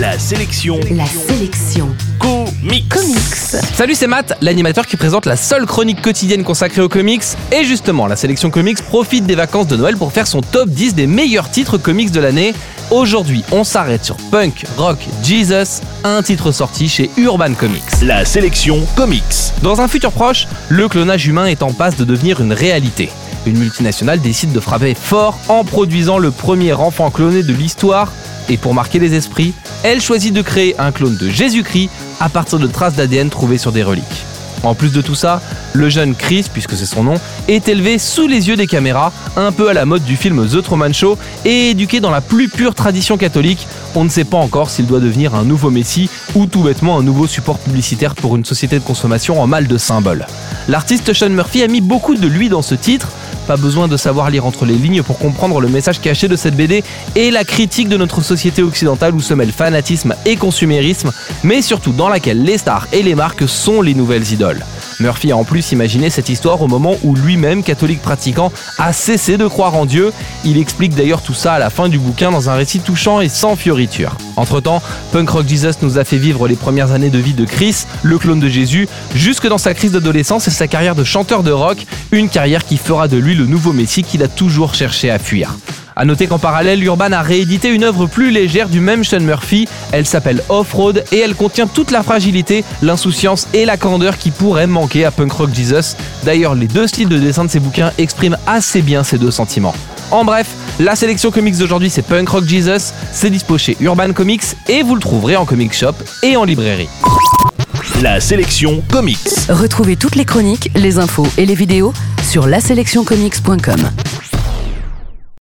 La sélection La sélection comics. comics. Salut, c'est Matt, l'animateur qui présente la seule chronique quotidienne consacrée aux comics. Et justement, la sélection comics profite des vacances de Noël pour faire son top 10 des meilleurs titres comics de l'année. Aujourd'hui, on s'arrête sur Punk, Rock, Jesus, un titre sorti chez Urban Comics. La sélection comics. Dans un futur proche, le clonage humain est en passe de devenir une réalité. Une multinationale décide de frapper fort en produisant le premier enfant cloné de l'histoire. Et pour marquer les esprits, elle choisit de créer un clone de Jésus-Christ à partir de traces d'ADN trouvées sur des reliques. En plus de tout ça, le jeune Chris, puisque c'est son nom, est élevé sous les yeux des caméras, un peu à la mode du film The Truman Show, et éduqué dans la plus pure tradition catholique. On ne sait pas encore s'il doit devenir un nouveau messie ou tout bêtement un nouveau support publicitaire pour une société de consommation en mal de symboles. L'artiste Sean Murphy a mis beaucoup de lui dans ce titre, pas besoin de savoir lire entre les lignes pour comprendre le message caché de cette BD et la critique de notre société occidentale où se mêlent fanatisme et consumérisme, mais surtout dans laquelle les stars et les marques sont les nouvelles idoles. Murphy a en plus imaginé cette histoire au moment où lui-même, catholique pratiquant, a cessé de croire en Dieu. Il explique d'ailleurs tout ça à la fin du bouquin dans un récit touchant et sans fioriture. Entre-temps, Punk Rock Jesus nous a fait vivre les premières années de vie de Chris, le clone de Jésus, jusque dans sa crise d'adolescence et sa carrière de chanteur de rock, une carrière qui fera de lui le nouveau messie qu'il a toujours cherché à fuir. A noter qu'en parallèle, Urban a réédité une œuvre plus légère du même Sean Murphy. Elle s'appelle Off-Road et elle contient toute la fragilité, l'insouciance et la candeur qui pourraient manquer à Punk Rock Jesus. D'ailleurs, les deux styles de dessin de ces bouquins expriment assez bien ces deux sentiments. En bref, la sélection comics d'aujourd'hui c'est Punk Rock Jesus, c'est dispo chez Urban Comics et vous le trouverez en comic shop et en librairie. La sélection comics. Retrouvez toutes les chroniques, les infos et les vidéos sur laselectioncomics.com.